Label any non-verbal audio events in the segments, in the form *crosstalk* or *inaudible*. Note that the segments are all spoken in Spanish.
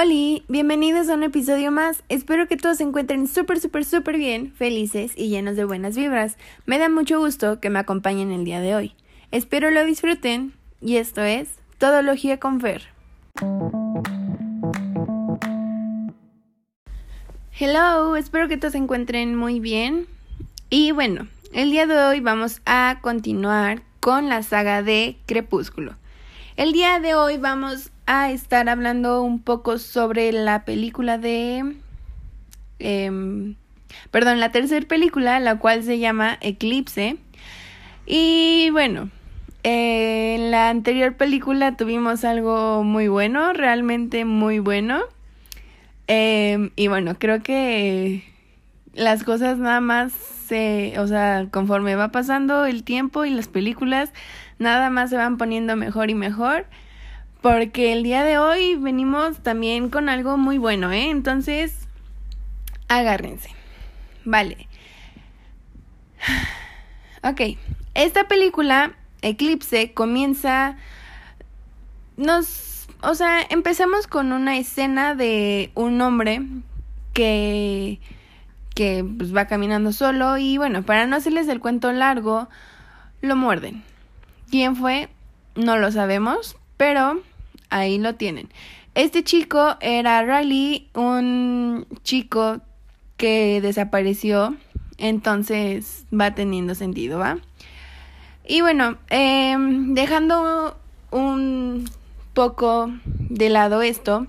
Hola, bienvenidos a un episodio más. Espero que todos se encuentren súper, súper, súper bien, felices y llenos de buenas vibras. Me da mucho gusto que me acompañen el día de hoy. Espero lo disfruten y esto es Todología con Fer. Hello, espero que todos se encuentren muy bien. Y bueno, el día de hoy vamos a continuar con la saga de Crepúsculo. El día de hoy vamos a estar hablando un poco sobre la película de... Em, perdón, la tercera película, la cual se llama Eclipse. Y bueno, en la anterior película tuvimos algo muy bueno, realmente muy bueno. Em, y bueno, creo que las cosas nada más se, o sea, conforme va pasando el tiempo y las películas, nada más se van poniendo mejor y mejor. Porque el día de hoy venimos también con algo muy bueno, ¿eh? Entonces, agárrense. Vale. *sighs* Ok, esta película, Eclipse, comienza... Nos... O sea, empezamos con una escena de un hombre que que pues, va caminando solo y bueno, para no hacerles el cuento largo, lo muerden. ¿Quién fue? No lo sabemos, pero ahí lo tienen. Este chico era Riley, un chico que desapareció, entonces va teniendo sentido, ¿va? Y bueno, em, dejando un poco de lado esto,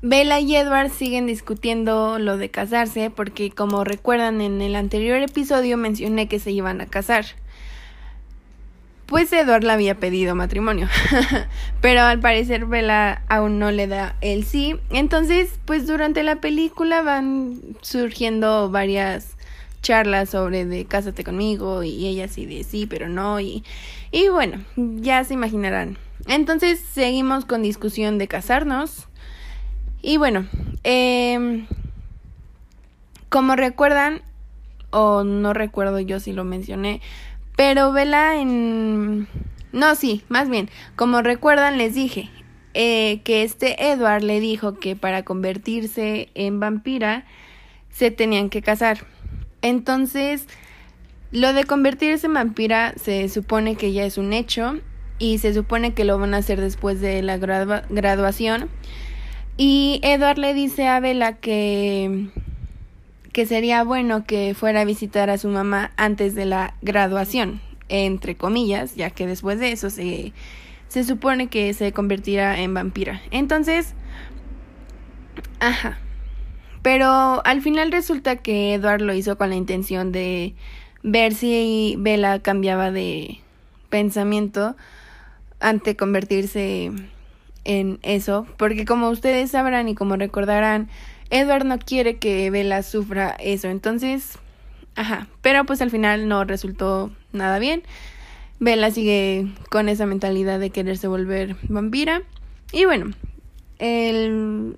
Bella y Edward siguen discutiendo lo de casarse porque como recuerdan en el anterior episodio mencioné que se iban a casar pues Edward le había pedido matrimonio. *laughs* Pero al parecer Bella aún no le da el sí. Entonces, pues durante la película van surgiendo varias charlas sobre de cásate conmigo y ella sí de sí, pero no y y bueno, ya se imaginarán. Entonces, seguimos con discusión de casarnos. Y bueno, eh, como recuerdan o no recuerdo yo si lo mencioné, pero vela en... No, sí, más bien, como recuerdan les dije eh, que este Edward le dijo que para convertirse en vampira se tenían que casar. Entonces, lo de convertirse en vampira se supone que ya es un hecho y se supone que lo van a hacer después de la graduación. Y Edward le dice a Bella que que sería bueno que fuera a visitar a su mamá antes de la graduación, entre comillas, ya que después de eso se, se supone que se convertirá en vampira. Entonces, ajá. Pero al final resulta que Edward lo hizo con la intención de ver si Bella cambiaba de pensamiento ante convertirse en eso, porque como ustedes sabrán y como recordarán, Edward no quiere que Bella sufra eso, entonces, ajá, pero pues al final no resultó nada bien. Bella sigue con esa mentalidad de quererse volver vampira. Y bueno, el,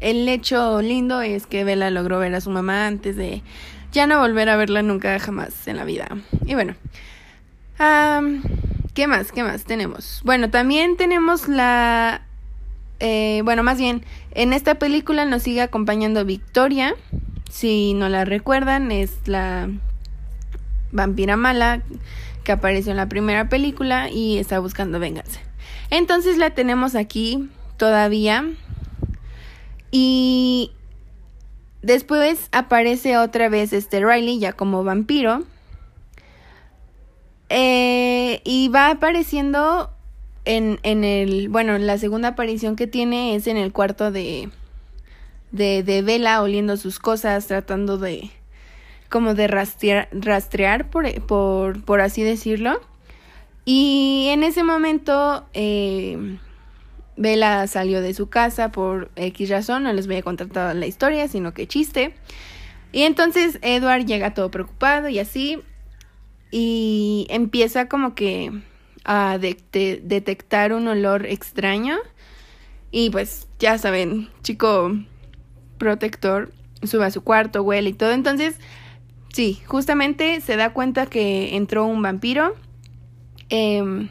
el hecho lindo es que Bella logró ver a su mamá antes de ya no volver a verla nunca jamás en la vida. Y bueno, ¿qué más? ¿Qué más tenemos? Bueno, también tenemos la eh, bueno, más bien, en esta película nos sigue acompañando Victoria. Si no la recuerdan, es la vampira mala que apareció en la primera película y está buscando venganza. Entonces la tenemos aquí todavía. Y después aparece otra vez este Riley ya como vampiro. Eh, y va apareciendo en, en el, bueno, la segunda aparición que tiene es en el cuarto de, de, de Vela oliendo sus cosas, tratando de, como de rastrear, rastrear por, por, por así decirlo. Y en ese momento, eh, Vela salió de su casa por X razón, no les voy a contar toda la historia, sino que chiste. Y entonces Edward llega todo preocupado y así, y empieza como que a detectar un olor extraño. Y pues ya saben, chico protector sube a su cuarto, huele y todo. Entonces, sí, justamente se da cuenta que entró un vampiro. Em,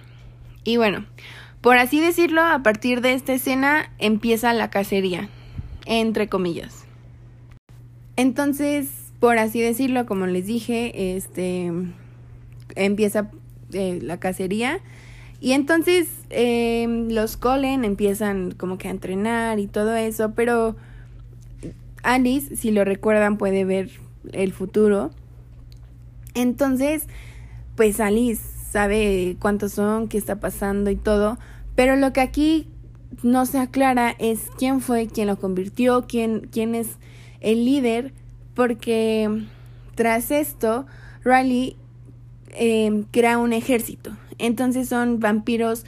y bueno, Por así decirlo, a partir de esta escena empieza la cacería, entre comillas. Entonces, por así decirlo, como les dije, este empieza la cacería. Y entonces em, los Colen empiezan como que a entrenar y todo eso, pero Alice, si lo recuerdan, puede ver el futuro. Entonces, pues Alice sabe cuántos son, qué está pasando y todo, pero lo que aquí no se aclara es quién fue quien lo convirtió, quién, quién es el líder, porque tras esto, Riley eh, crea un ejército. Entonces son vampiros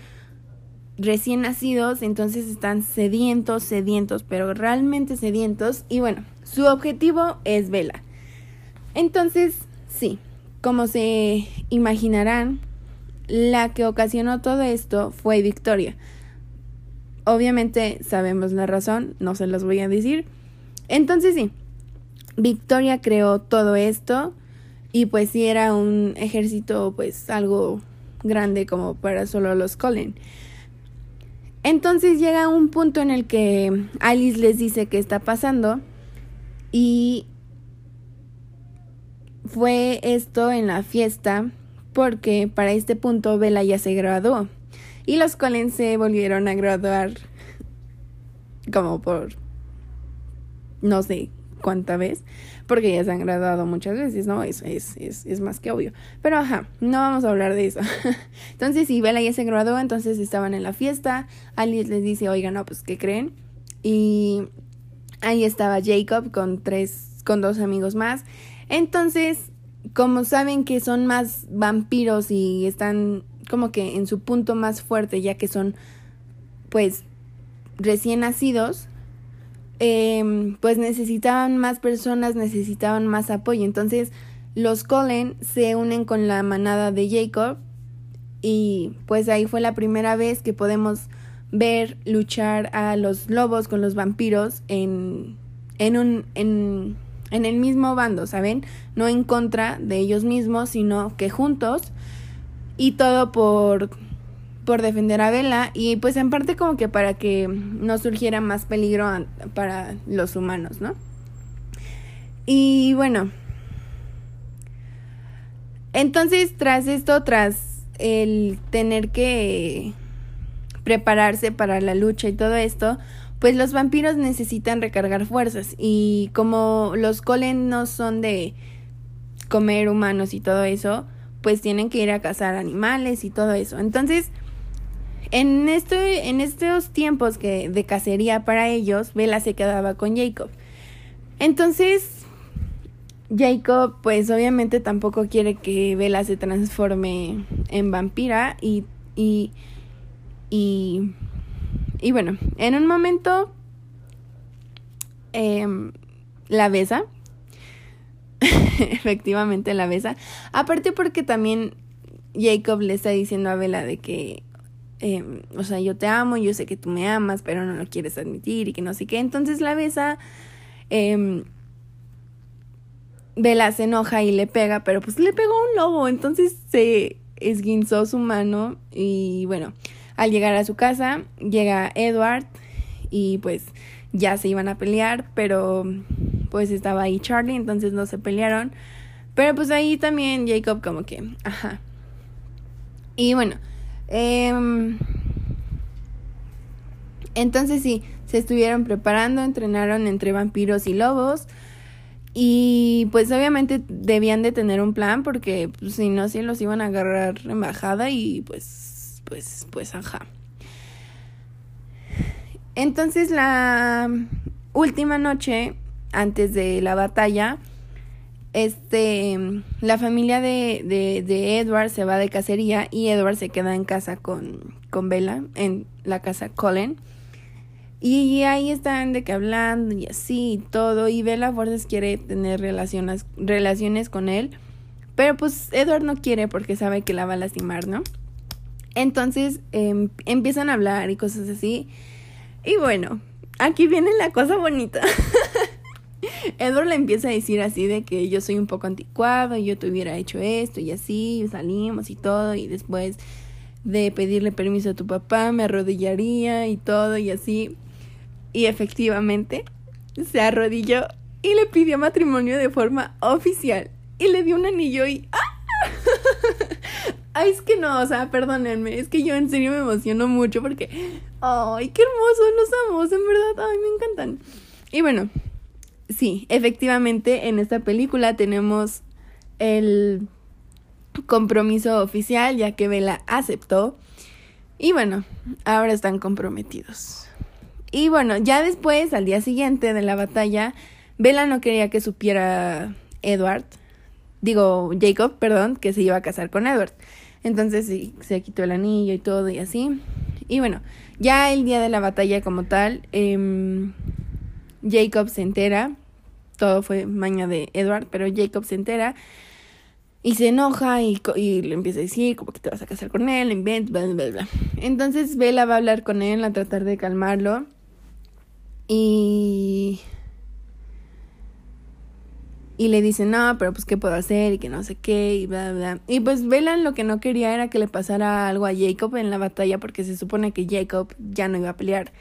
recién nacidos, entonces están sedientos, sedientos, pero realmente sedientos. Y bueno, su objetivo es Vela. Entonces, sí, como se imaginarán, la que ocasionó todo esto fue Victoria. Obviamente sabemos la razón, no se los voy a decir. Entonces sí, Victoria creó todo esto y pues sí era un ejército pues algo grande como para solo los Colin. Entonces llega un punto en el que Alice les dice qué está pasando y fue esto en la fiesta porque para este punto Bella ya se graduó y los Collins se volvieron a graduar como por no sé cuánta vez, porque ya se han graduado muchas veces, ¿no? Eso es, es, es más que obvio. Pero ajá, no vamos a hablar de eso. *laughs* entonces, si Bella ya se graduó, entonces estaban en la fiesta, Alice les dice, oigan, no, pues, ¿qué creen? Y ahí estaba Jacob con tres, con dos amigos más. Entonces, como saben que son más vampiros y están como que en su punto más fuerte, ya que son pues recién nacidos, eh, pues necesitaban más personas, necesitaban más apoyo. Entonces los Colen se unen con la manada de Jacob y pues ahí fue la primera vez que podemos ver luchar a los lobos con los vampiros en, en un... En, en el mismo bando, ¿saben? No en contra de ellos mismos, sino que juntos y todo por por defender a Bella y pues en parte como que para que no surgiera más peligro para los humanos, ¿no? Y bueno, entonces tras esto, tras el tener que prepararse para la lucha y todo esto, pues los vampiros necesitan recargar fuerzas y como los colen no son de comer humanos y todo eso, pues tienen que ir a cazar animales y todo eso. Entonces, en, este, en estos tiempos que, de cacería para ellos, Bella se quedaba con Jacob. Entonces, Jacob, pues obviamente tampoco quiere que Bella se transforme en vampira y, y, y y bueno, en un momento em, la besa. *laughs* Efectivamente la besa. Aparte porque también Jacob le está diciendo a Bella de que, em, o sea, yo te amo, yo sé que tú me amas, pero no lo quieres admitir y que no sé qué. Entonces la besa. Eh, se enoja y le pega, pero pues le pegó un lobo, entonces se esguinzó su mano y bueno, al llegar a su casa, llega Edward y pues ya se iban a pelear, pero pues estaba ahí Charlie, entonces no se pelearon. Pero pues ahí también Jacob como que, ajá. Y bueno, eh, entonces sí, se estuvieron preparando, entrenaron entre vampiros y lobos. Y pues obviamente debían de tener un plan porque pues, si no, sí los iban a agarrar en bajada y pues pues, pues, ajá. Entonces la última noche, antes de la batalla, este, la familia de, de, de, Edward se va de cacería y Edward se queda en casa con, con Bella, en la casa Colin. Y ahí están de que hablando y así y todo. Y Bella Fuerzas quiere tener relaciones, relaciones con él. Pero pues Edward no quiere porque sabe que la va a lastimar, ¿no? Entonces em, empiezan a hablar y cosas así. Y bueno, aquí viene la cosa bonita. *laughs* *laughs* Edward le empieza a decir así de que yo soy un poco anticuado y yo te hubiera hecho esto y así, salimos y todo y después de pedirle permiso a tu papá, me arrodillaría y todo y así. Y efectivamente se arrodilló y le pidió matrimonio de forma oficial. Y le dio un anillo y... ¡ah! *laughs* Ay, es que no, o sea, perdónenme, es que yo en serio me emociono mucho porque... Ay, qué hermoso, los amos, en verdad, ay, me encantan. Y bueno, sí, efectivamente en esta película tenemos el compromiso oficial ya que Bella aceptó. Y bueno, ahora están comprometidos. Y bueno, ya después, al día siguiente de la batalla, Bella no quería que supiera Edward, digo Jacob, perdón, que se iba a casar con Edward. Entonces se quitó el anillo y todo y así. Y bueno, ya el día de la batalla como tal, eh, Jacob se entera, todo fue maña de Edward, pero Jacob se entera y se enoja y, y, le empieza a decir como que te vas a casar con él, invent, bla, bla, bla. Entonces Bella va a hablar con él, a tratar de calmarlo. Y... Y le dice, no, pero pues qué puedo hacer y que no sé qué y bla, bla. Y pues Bella lo que no quería era que le pasara algo a Jacob en la batalla porque se supone que Jacob ya no iba a pelear.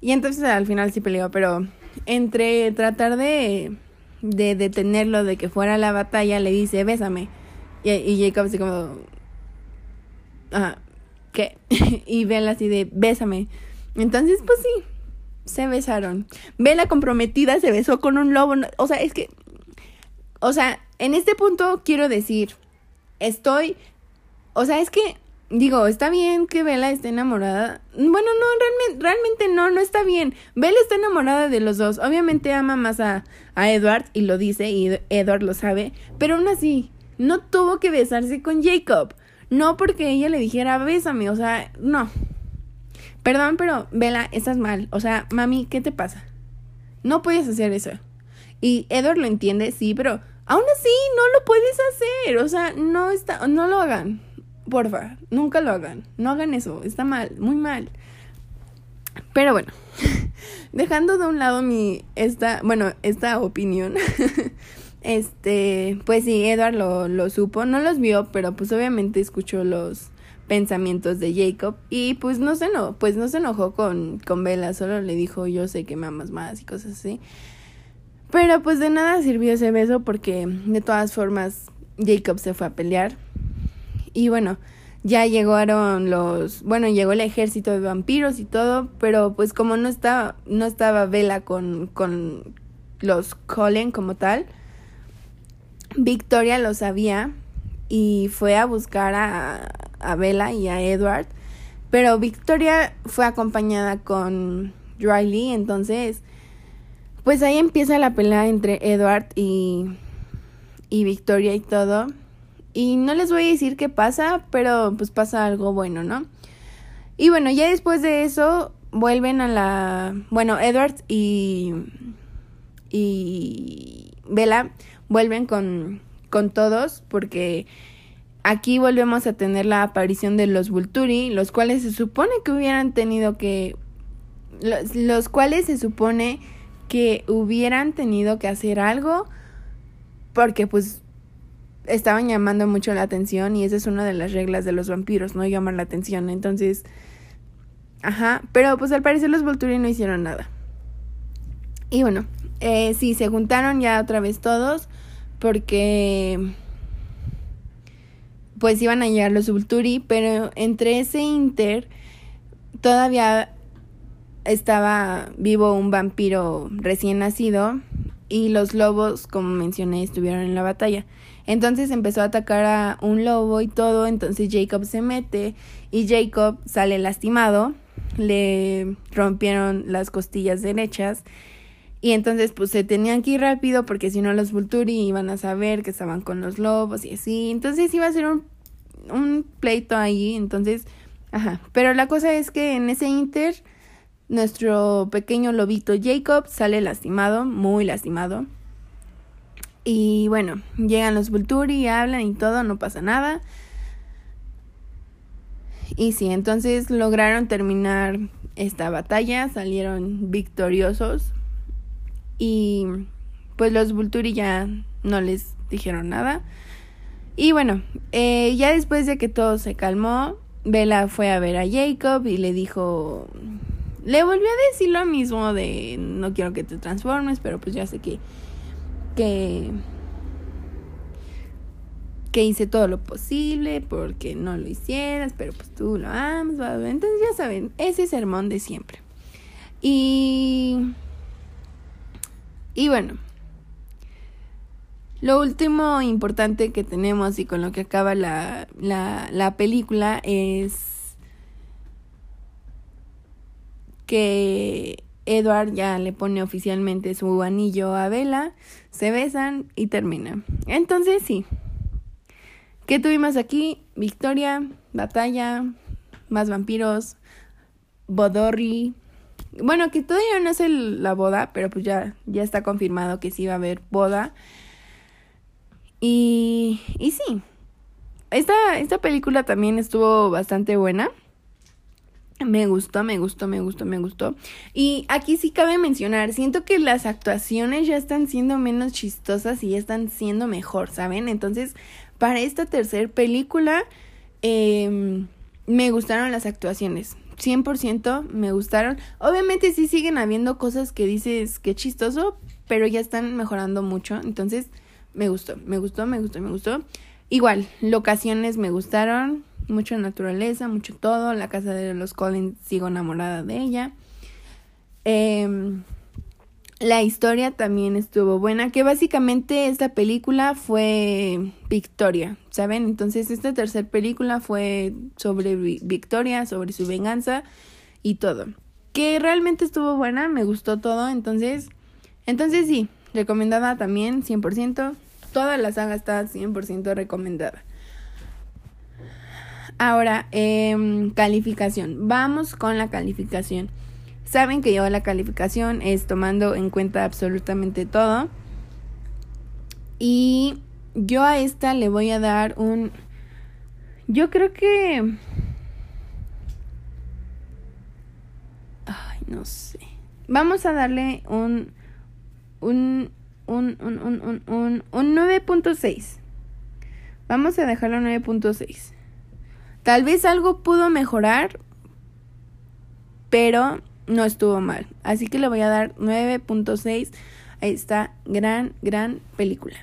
Y entonces al final sí peleó, pero entre tratar de de detenerlo de que fuera a la batalla, le dice, bésame. Y, y Jacob así como, ah, ¿qué? *laughs* y Bella así de, bésame. Entonces, pues sí, se besaron. Bella comprometida se besó con un lobo. O sea, es que, o sea, en este punto quiero decir, estoy, o sea, es que Digo, está bien que Bella esté enamorada. Bueno, no, realmente, realmente no, no está bien. Bella está enamorada de los dos. Obviamente ama más a, a Edward y lo dice y Edward lo sabe. Pero aún así, no tuvo que besarse con Jacob. No porque ella le dijera bésame, o sea, no. Perdón, pero Bella, estás mal. O sea, mami, ¿qué te pasa? No puedes hacer eso. Y Edward lo entiende, sí, pero aún así no lo puedes hacer. O sea, no está, no lo hagan. Porfa, nunca lo hagan. No hagan eso. Está mal, muy mal. Pero bueno, *laughs* dejando de un lado mi esta, bueno, esta opinión. *laughs* este, pues sí, Edward lo, supo, no los vio, pero pues obviamente escuchó los pensamientos de Jacob y pues no se enojó, pues no se enojó con, con Bella, solo le dijo yo sé que me amas más y cosas así. Pero pues de nada sirvió ese beso porque de todas formas Jacob se fue a pelear y bueno, ya llegaron los, bueno, llegó el ejército de vampiros y todo, pero pues como no estaba, no estaba Vela con, con los Cullen como tal, Victoria lo sabía y fue a buscar a, a Bella y a Edward, pero Victoria fue acompañada con Riley, entonces pues ahí empieza la pelea entre Edward y, y Victoria y todo. Y no les voy a decir qué pasa, pero pues pasa algo bueno, ¿no? Y bueno, ya después de eso vuelven a la... Bueno, Edward y... y... Bella vuelven con, con todos porque aquí volvemos a tener la aparición de los Vulturi, los cuales se supone que hubieran tenido que... Los, los cuales se supone que hubieran tenido que hacer algo porque pues estaban llamando mucho la atención y esa es una de las reglas de los vampiros, no llamar la atención. Entonces, ajá, pero pues al parecer los Volturi no hicieron nada. Y bueno, eh, sí, se juntaron ya otra vez todos porque pues iban a llegar los Volturi, pero entre ese inter todavía estaba vivo un vampiro recién nacido y los lobos, como mencioné, estuvieron en la batalla. Entonces empezó a atacar a un lobo y todo, entonces Jacob se mete y Jacob sale lastimado, le rompieron las costillas derechas y entonces pues se tenían que ir rápido porque si no los Vulturi iban a saber que estaban con los lobos y así, entonces iba a ser un, un pleito ahí, entonces, ajá, pero la cosa es que en ese inter nuestro pequeño lobito Jacob sale lastimado, muy lastimado. Y bueno, llegan los Vulturi, hablan y todo, no pasa nada. Y sí, entonces lograron terminar esta batalla, salieron victoriosos. Y pues los Vulturi ya no les dijeron nada. Y bueno, eh, ya después de que todo se calmó, Bella fue a ver a Jacob y le dijo, le volvió a decir lo mismo de no quiero que te transformes, pero pues ya sé que que que hice todo lo posible porque no lo hicieras, pero pues tú lo amas, entonces ya saben, ese sermón de siempre. Y y bueno, lo último importante que tenemos y con lo que acaba la, la, película es que Edward ya le pone oficialmente su anillo a Bella, se besan y termina. Entonces sí. ¿Qué tuvimos aquí? Victoria, batalla, más vampiros, Bodorri. Bueno, que todavía no es la boda, pero pues ya, ya está confirmado que sí va a haber boda. Y, y sí, esta, esta película también estuvo bastante buena. Me gustó, me gustó, me gustó, me gustó. Y aquí sí cabe mencionar, siento que las actuaciones ya están siendo menos chistosas y ya están siendo mejor, ¿saben? Entonces, para esta tercera película, em, me gustaron las actuaciones. 100% me gustaron. Obviamente sí siguen habiendo cosas que dices que chistoso, pero ya están mejorando mucho. Entonces, me gustó, me gustó, me gustó, me gustó. Igual, locaciones me gustaron, mucha naturaleza, mucho todo. La casa de los Collins, sigo enamorada de ella. Em, la historia también estuvo buena, que básicamente esta película fue Victoria, ¿saben? Entonces esta tercera película fue sobre Victoria, sobre su venganza y todo. Que realmente estuvo buena, me gustó todo, entonces, entonces sí, recomendada también, 100% toda la saga está 100% recomendada. Ahora, eh, calificación. Vamos con la calificación. Saben que yo la calificación es tomando en cuenta absolutamente todo. Y yo a esta le voy a dar un... Yo creo que... Ay, no sé. Vamos a darle un... Un un, un, un, un, un, 9.6. Vamos a dejarlo 9.6. Tal vez algo pudo mejorar, pero no estuvo mal. Así que le voy a dar 9.6 a esta gran, gran película.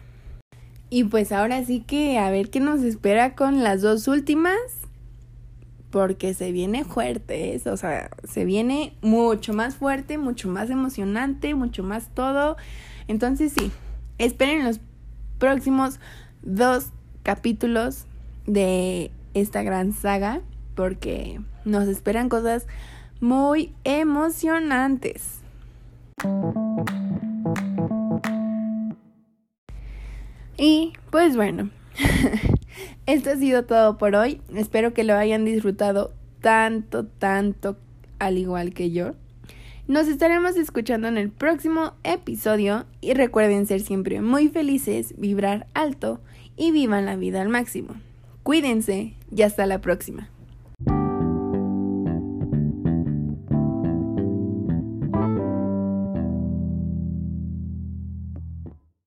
Y pues ahora sí que a ver qué nos espera con las dos últimas. Porque se viene fuerte, o sea, se viene mucho más fuerte, mucho más emocionante, mucho más todo. Entonces sí, esperen los próximos dos capítulos de esta gran saga porque nos esperan cosas muy emocionantes. Y pues bueno, *laughs* esto ha sido todo por hoy. Espero que lo hayan disfrutado tanto, tanto al igual que yo. Nos estaremos escuchando en el próximo episodio y recuerden ser siempre muy felices, vibrar alto y vivan la vida al máximo. Cuídense y hasta la próxima.